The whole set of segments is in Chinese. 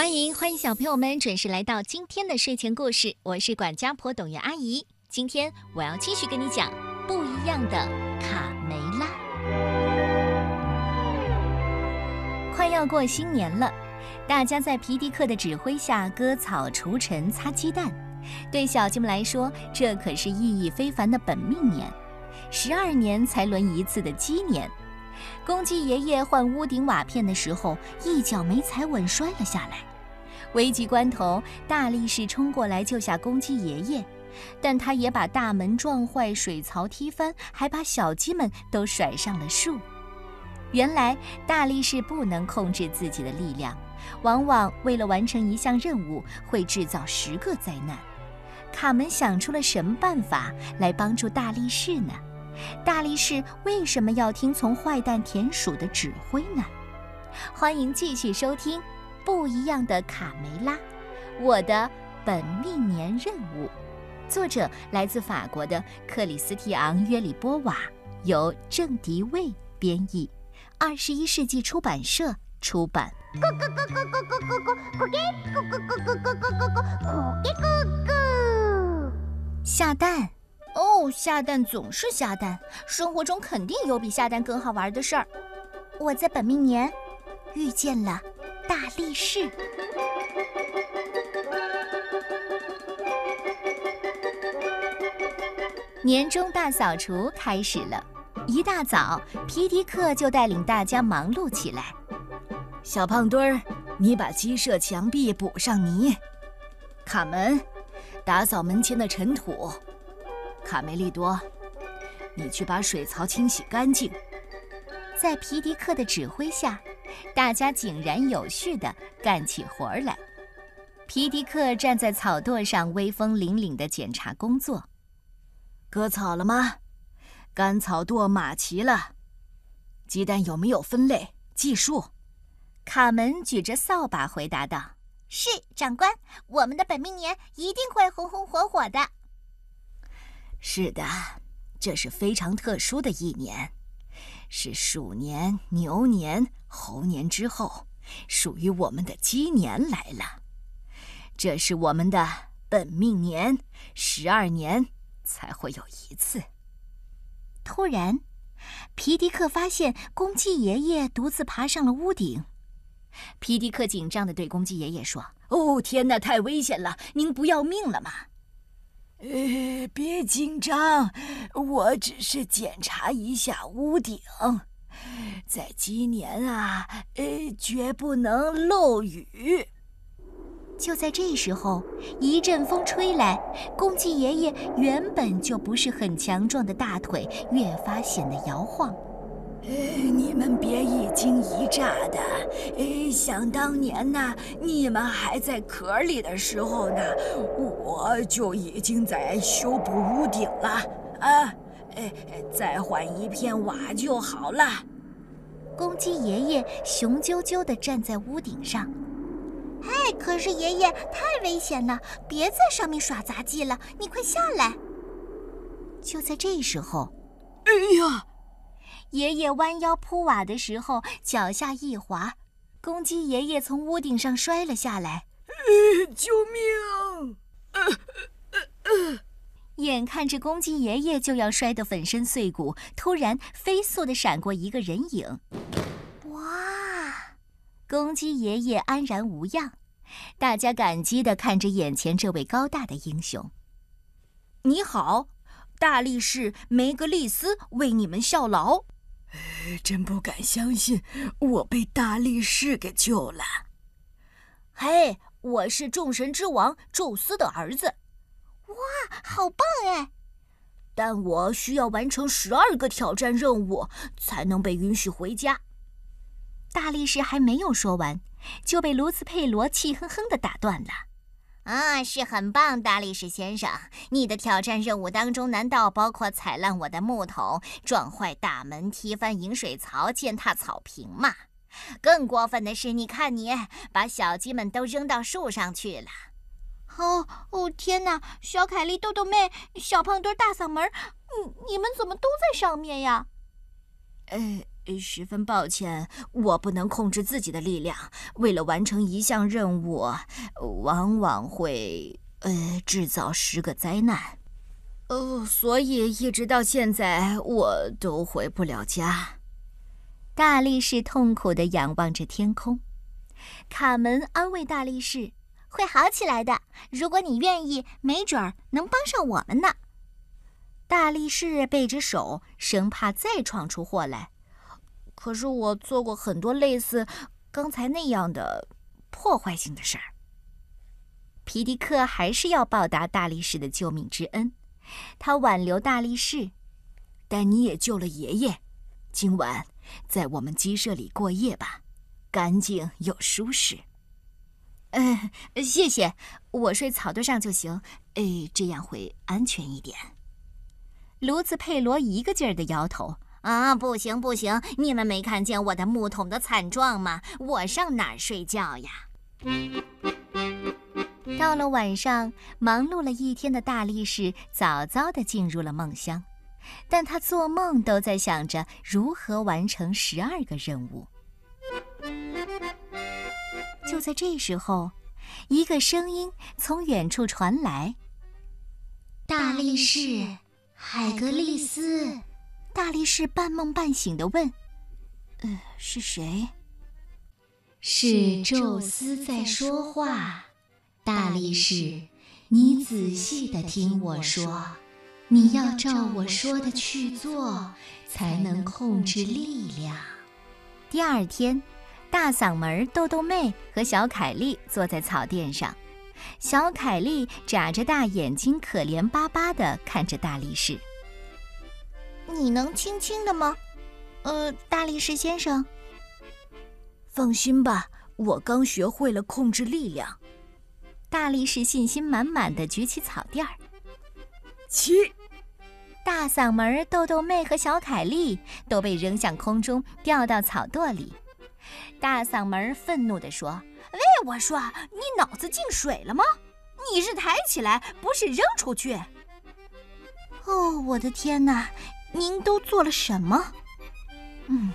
欢迎欢迎小朋友们准时来到今天的睡前故事，我是管家婆董媛阿姨。今天我要继续跟你讲不一样的卡梅拉。快要过新年了，大家在皮迪克的指挥下割草、除尘、擦鸡蛋。对小鸡们来说，这可是意义非凡的本命年，十二年才轮一次的鸡年。公鸡爷爷换屋顶瓦片的时候，一脚没踩稳，摔了下来。危急关头，大力士冲过来救下公鸡爷爷，但他也把大门撞坏、水槽踢翻，还把小鸡们都甩上了树。原来，大力士不能控制自己的力量，往往为了完成一项任务，会制造十个灾难。卡门想出了什么办法来帮助大力士呢？大力士为什么要听从坏蛋田鼠的指挥呢？欢迎继续收听《不一样的卡梅拉》，我的本命年任务。作者来自法国的克里斯蒂昂·约里波瓦，由郑迪卫编译，二十一世纪出版社出版。下蛋。哦，下蛋总是下蛋，生活中肯定有比下蛋更好玩的事儿。我在本命年遇见了大力士。年终大扫除开始了，一大早，皮迪克就带领大家忙碌起来。小胖墩儿，你把鸡舍墙壁补上泥；卡门，打扫门前的尘土。卡梅利多，你去把水槽清洗干净。在皮迪克的指挥下，大家井然有序地干起活来。皮迪克站在草垛上，威风凛凛地检查工作。割草了吗？干草垛码齐了。鸡蛋有没有分类计数？卡门举着扫把回答道：“是，长官，我们的本命年一定会红红火火的。”是的，这是非常特殊的一年，是鼠年、牛年、猴年之后，属于我们的鸡年来了。这是我们的本命年，十二年才会有一次。突然，皮迪克发现公鸡爷爷独自爬上了屋顶。皮迪克紧张地对公鸡爷爷说：“哦，天哪，太危险了！您不要命了吗？”呃，别紧张，我只是检查一下屋顶，在今年啊，呃，绝不能漏雨。就在这时候，一阵风吹来，公鸡爷爷原本就不是很强壮的大腿越发显得摇晃。呃，你们别一惊一乍的。呃，想当年呢，你们还在壳里的时候呢，我就已经在修补屋顶了啊！哎，再换一片瓦就好了。公鸡爷爷雄赳赳地站在屋顶上。哎，可是爷爷太危险了，别在上面耍杂技了，你快下来。就在这时候，哎呀！爷爷弯腰铺瓦的时候，脚下一滑，公鸡爷爷从屋顶上摔了下来。救命！眼看着公鸡爷爷就要摔得粉身碎骨，突然飞速地闪过一个人影。哇！公鸡爷爷安然无恙，大家感激地看着眼前这位高大的英雄。你好，大力士梅格利斯，为你们效劳。真不敢相信，我被大力士给救了。嘿，我是众神之王宙斯的儿子。哇，好棒哎！但我需要完成十二个挑战任务，才能被允许回家。大力士还没有说完，就被卢斯佩罗气哼哼的打断了。啊，是很棒，大力士先生。你的挑战任务当中，难道包括踩烂我的木桶、撞坏大门、踢翻饮水槽、践踏草坪吗？更过分的是，你看你把小鸡们都扔到树上去了。哦哦，天哪！小凯莉、豆豆妹、小胖墩、大嗓门，你你们怎么都在上面呀？呃十分抱歉，我不能控制自己的力量。为了完成一项任务，往往会呃制造十个灾难。哦，所以一直到现在，我都回不了家。大力士痛苦地仰望着天空。卡门安慰大力士：“会好起来的。如果你愿意，没准儿能帮上我们呢。”大力士背着手，生怕再闯出祸来。可是我做过很多类似刚才那样的破坏性的事儿。皮迪克还是要报答大力士的救命之恩，他挽留大力士，但你也救了爷爷。今晚在我们鸡舍里过夜吧，干净又舒适。嗯，谢谢，我睡草堆上就行。哎，这样会安全一点。炉子佩罗一个劲儿的摇头：“啊，不行不行！你们没看见我的木桶的惨状吗？我上哪儿睡觉呀？”到了晚上，忙碌了一天的大力士早早的进入了梦乡，但他做梦都在想着如何完成十二个任务。就在这时候，一个声音从远处传来：“大力士。”海格力斯，大力士半梦半醒的问：“呃，是谁？”“是宙斯在说话。”大力士，你仔细的听我说，你要照我说的去做，才能控制力量。第二天，大嗓门豆豆妹和小凯莉坐在草垫上。小凯莉眨着大眼睛，可怜巴巴地看着大力士。你能轻轻的吗？呃，大力士先生。放心吧，我刚学会了控制力量。大力士信心满满的举起草垫儿。起！大嗓门豆豆妹和小凯莉都被扔向空中，掉到草垛里。大嗓门愤怒地说。喂，我说，你脑子进水了吗？你是抬起来，不是扔出去。哦，我的天哪！您都做了什么？嗯，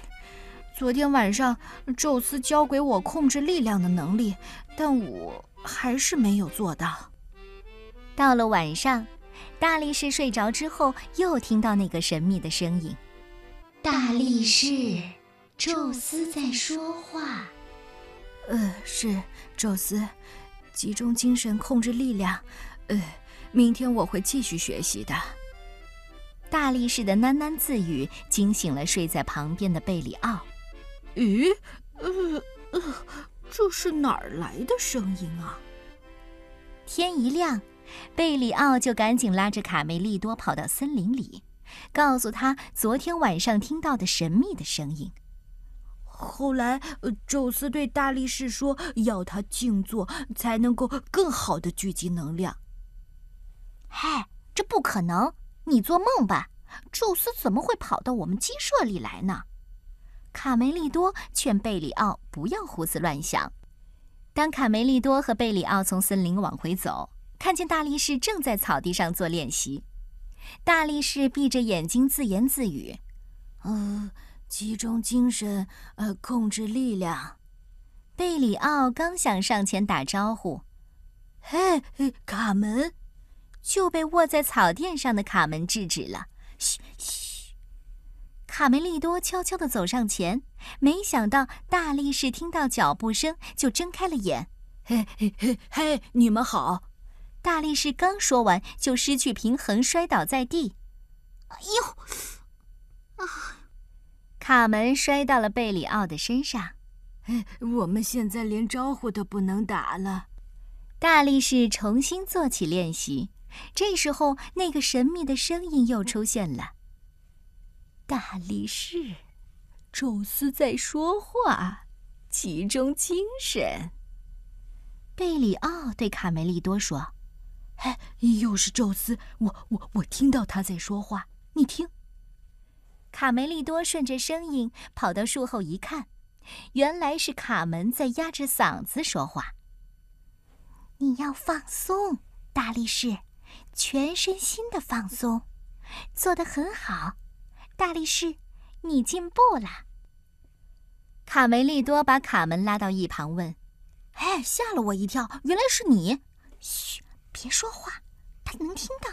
昨天晚上宙斯教给我控制力量的能力，但我还是没有做到。到了晚上，大力士睡着之后，又听到那个神秘的声音：“大力士，宙斯在说话。”呃，是宙斯，集中精神，控制力量。呃，明天我会继续学习的。大力士的喃喃自语惊醒了睡在旁边的贝里奥。咦，呃呃，这是哪儿来的声音啊？天一亮，贝里奥就赶紧拉着卡梅利多跑到森林里，告诉他昨天晚上听到的神秘的声音。后来，宙斯对大力士说：“要他静坐，才能够更好的聚集能量。”嗨，这不可能！你做梦吧！宙斯怎么会跑到我们鸡舍里来呢？卡梅利多劝贝里奥不要胡思乱想。当卡梅利多和贝里奥从森林往回走，看见大力士正在草地上做练习。大力士闭着眼睛自言自语：“嗯。”集中精神，呃，控制力量。贝里奥刚想上前打招呼，嘿，卡门，就被卧在草垫上的卡门制止了。嘘嘘。卡梅利多悄悄地走上前，没想到大力士听到脚步声就睁开了眼。嘿嘿嘿嘿，你们好！大力士刚说完，就失去平衡，摔倒在地。哎呦！啊！卡门摔到了贝里奥的身上，我们现在连招呼都不能打了。大力士重新做起练习，这时候那个神秘的声音又出现了：“大力士，宙斯在说话，集中精神。”贝里奥对卡梅利多说：“哎，又是宙斯，我我我听到他在说话，你听。”卡梅利多顺着声音跑到树后一看，原来是卡门在压着嗓子说话。你要放松，大力士，全身心的放松，做得很好，大力士，你进步了。卡梅利多把卡门拉到一旁问：“哎，吓了我一跳，原来是你！嘘，别说话，他能听到。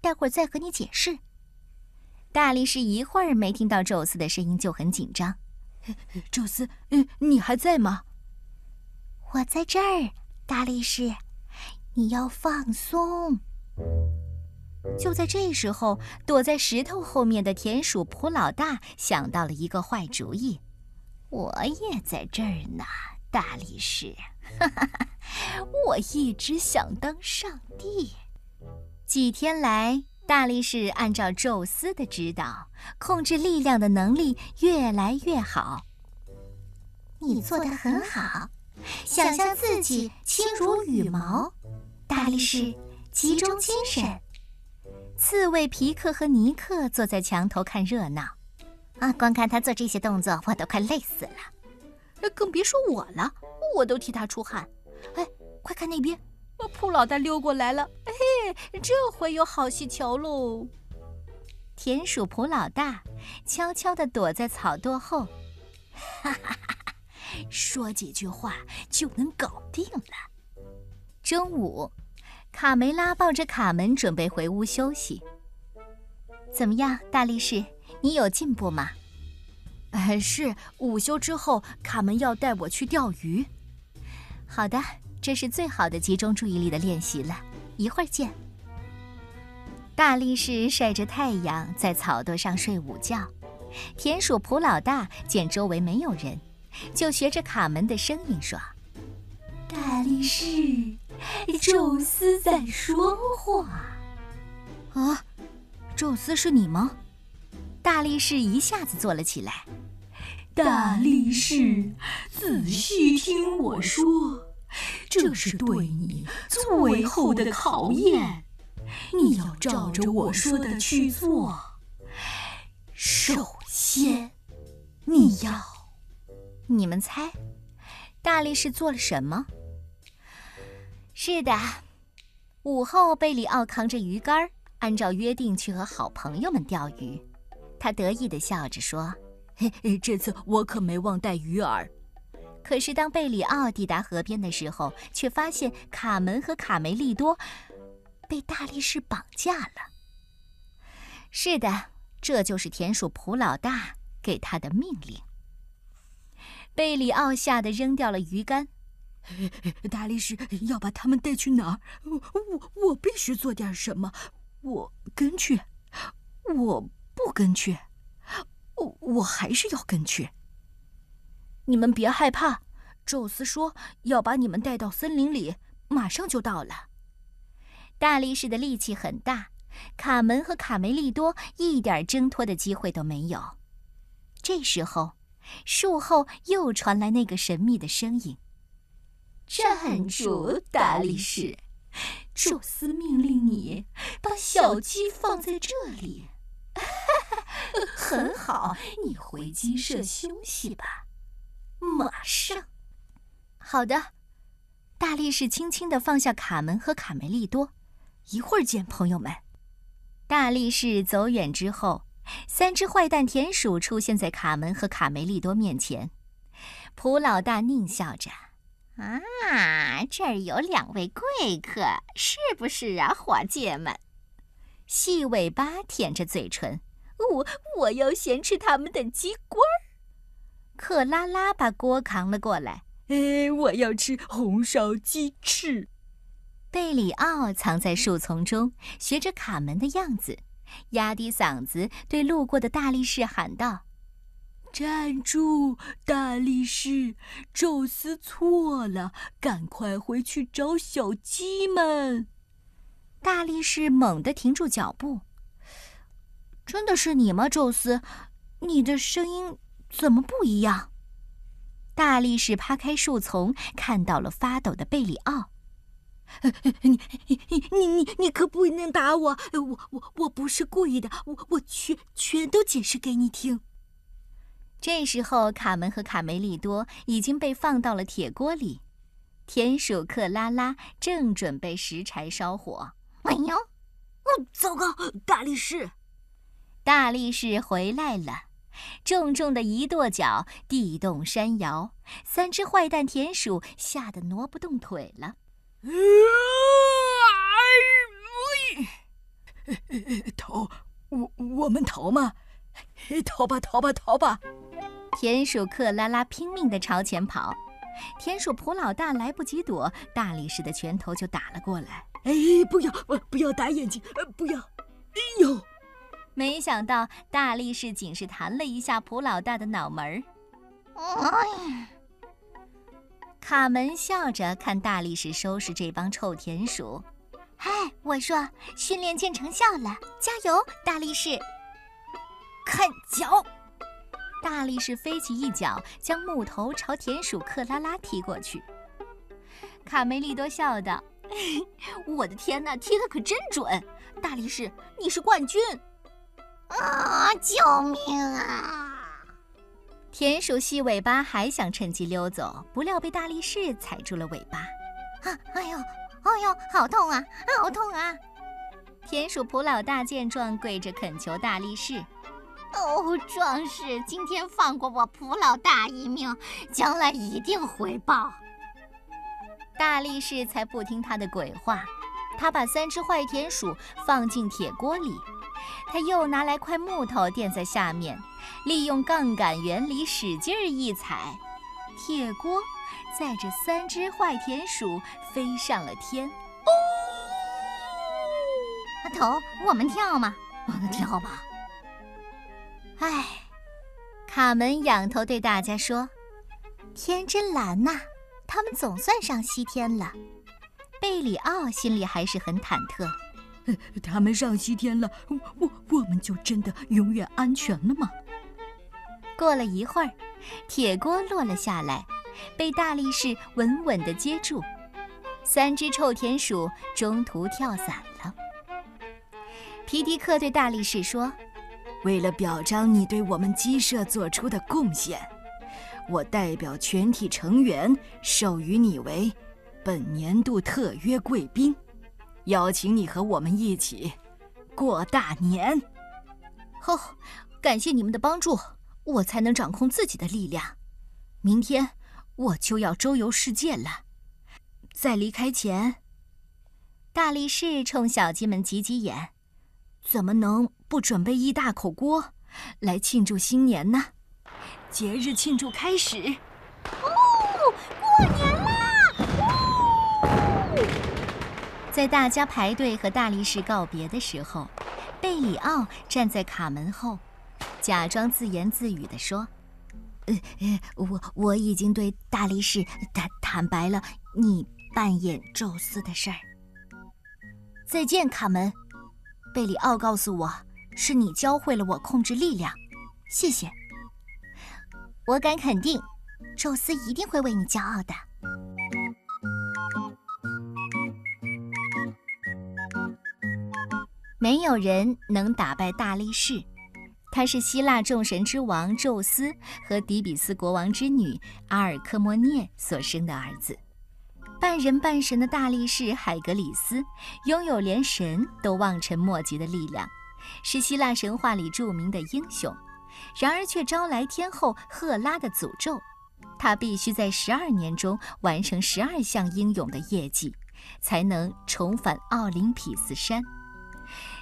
待会儿再和你解释。”大力士一会儿没听到宙斯的声音就很紧张。宙斯，嗯，你还在吗？我在这儿，大力士，你要放松。就在这时候，躲在石头后面的田鼠普老大想到了一个坏主意。我也在这儿呢，大力士。哈哈哈，我一直想当上帝。几天来，大力士按照宙斯的指导，控制力量的能力越来越好。你做的很好。想象自己轻如羽毛，大力士，集中精神。刺猬皮克和尼克坐在墙头看热闹，啊，光看他做这些动作，我都快累死了。更别说我了，我都替他出汗。哎，快看那边，普老大溜过来了。嘿，这回有好戏瞧喽！田鼠普老大悄悄地躲在草垛后，哈哈哈哈。说几句话就能搞定了。中午，卡梅拉抱着卡门准备回屋休息。怎么样，大力士，你有进步吗？哎，是。午休之后，卡门要带我去钓鱼。好的，这是最好的集中注意力的练习了。一会儿见。大力士晒着太阳在草垛上睡午觉。田鼠普老大见周围没有人。就学着卡门的声音说：“大力士，宙斯在说话。”啊，宙斯是你吗？大力士一下子坐了起来。大力士，仔细听我说，这是对你最后的考验。你要照着我说的去做。首先，你要。你们猜，大力士做了什么？是的，午后，贝里奥扛着鱼竿，按照约定去和好朋友们钓鱼。他得意地笑着说：“嘿嘿，这次我可没忘带鱼饵。”可是，当贝里奥抵达河边的时候，却发现卡门和卡梅利多被大力士绑架了。是的，这就是田鼠普老大给他的命令。贝里奥吓得扔掉了鱼竿。大力士要把他们带去哪儿？我我必须做点什么。我跟去，我不跟去，我我还是要跟去。你们别害怕，宙斯说要把你们带到森林里，马上就到了。大力士的力气很大，卡门和卡梅利多一点挣脱的机会都没有。这时候。树后又传来那个神秘的声音：“站住，大力士！宙斯命令你把小鸡放在这里。很好，你回鸡舍休息吧。马上。”好的。大力士轻轻的放下卡门和卡梅利多。一会儿见，朋友们。大力士走远之后。三只坏蛋田鼠出现在卡门和卡梅利多面前，普老大狞笑着：“啊，这儿有两位贵客，是不是啊，伙计们？”细尾巴舔着嘴唇：“我我要先吃他们的鸡冠儿。”克拉拉把锅扛了过来：“哎，我要吃红烧鸡翅。”贝里奥藏在树丛中，学着卡门的样子。压低嗓子对路过的大力士喊道：“站住，大力士！宙斯错了，赶快回去找小鸡们。”大力士猛地停住脚步。“真的是你吗，宙斯？你的声音怎么不一样？”大力士扒开树丛，看到了发抖的贝里奥。你你你你你你可不能打我！我我我不是故意的，我我全全都解释给你听。这时候，卡门和卡梅利多已经被放到了铁锅里，田鼠克拉拉正准备拾柴烧火。哎呦，哦，糟糕！大力士，大力士回来了。重重的一跺脚，地动山摇，三只坏蛋田鼠吓得挪不动腿了。逃，我我们逃吗？逃吧，逃吧，逃吧！田鼠克拉拉拼命地朝前跑，田鼠普老大来不及躲，大力士的拳头就打了过来。哎，不要，不要打眼睛，呃不要！哎呦！没想到大力士仅是弹了一下普老大的脑门儿。哎！卡门笑着看大力士收拾这帮臭田鼠。嗨，我说训练见成效了，加油，大力士！看脚！大力士飞起一脚，将木头朝田鼠克拉拉踢过去。卡梅利多笑道：“ 我的天哪，踢得可真准！大力士，你是冠军！”啊！救命啊！田鼠细尾巴还想趁机溜走，不料被大力士踩住了尾巴。啊！哎呦！哎呦！好痛啊！好痛啊！田鼠普老大见状，跪着恳求大力士：“哦，壮士，今天放过我蒲老大一命，将来一定回报。”大力士才不听他的鬼话，他把三只坏田鼠放进铁锅里。他又拿来块木头垫在下面，利用杠杆原理使劲儿一踩，铁锅载着三只坏田鼠飞上了天。哦，阿头，我们跳吗？跳吧。唉，卡门仰头对大家说：“天真蓝呐，他们总算上西天了。”贝里奥心里还是很忐忑。他们上西天了，我我们就真的永远安全了吗？过了一会儿，铁锅落了下来，被大力士稳稳地接住。三只臭田鼠中途跳伞了。皮迪克对大力士说：“为了表彰你对我们鸡舍做出的贡献，我代表全体成员授予你为本年度特约贵宾。”邀请你和我们一起过大年。哦，感谢你们的帮助，我才能掌控自己的力量。明天我就要周游世界了。在离开前，大力士冲小鸡们挤挤眼：“怎么能不准备一大口锅来庆祝新年呢？”节日庆祝开始。哦，过年了！在大家排队和大力士告别的时候，贝里奥站在卡门后，假装自言自语地说：“呃呃，我我已经对大力士坦坦白了你扮演宙斯的事儿。”再见，卡门。贝里奥告诉我，是你教会了我控制力量，谢谢。我敢肯定，宙斯一定会为你骄傲的。没有人能打败大力士，他是希腊众神之王宙斯和底比斯国王之女阿尔科莫涅所生的儿子。半人半神的大力士海格里斯拥有连神都望尘莫及的力量，是希腊神话里著名的英雄。然而却招来天后赫拉的诅咒，他必须在十二年中完成十二项英勇的业绩，才能重返奥林匹斯山。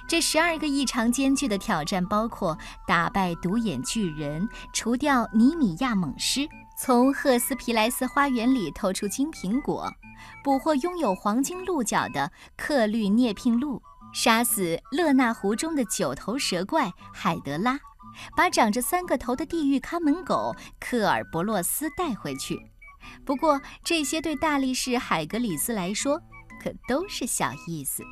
这十二个异常艰巨的挑战包括打败独眼巨人、除掉尼米亚猛狮、从赫斯皮莱斯花园里偷出金苹果、捕获拥有黄金鹿角的克律涅聘鹿、杀死勒纳湖中的九头蛇怪海德拉、把长着三个头的地狱看门狗克尔伯洛斯带回去。不过，这些对大力士海格里斯来说可都是小意思。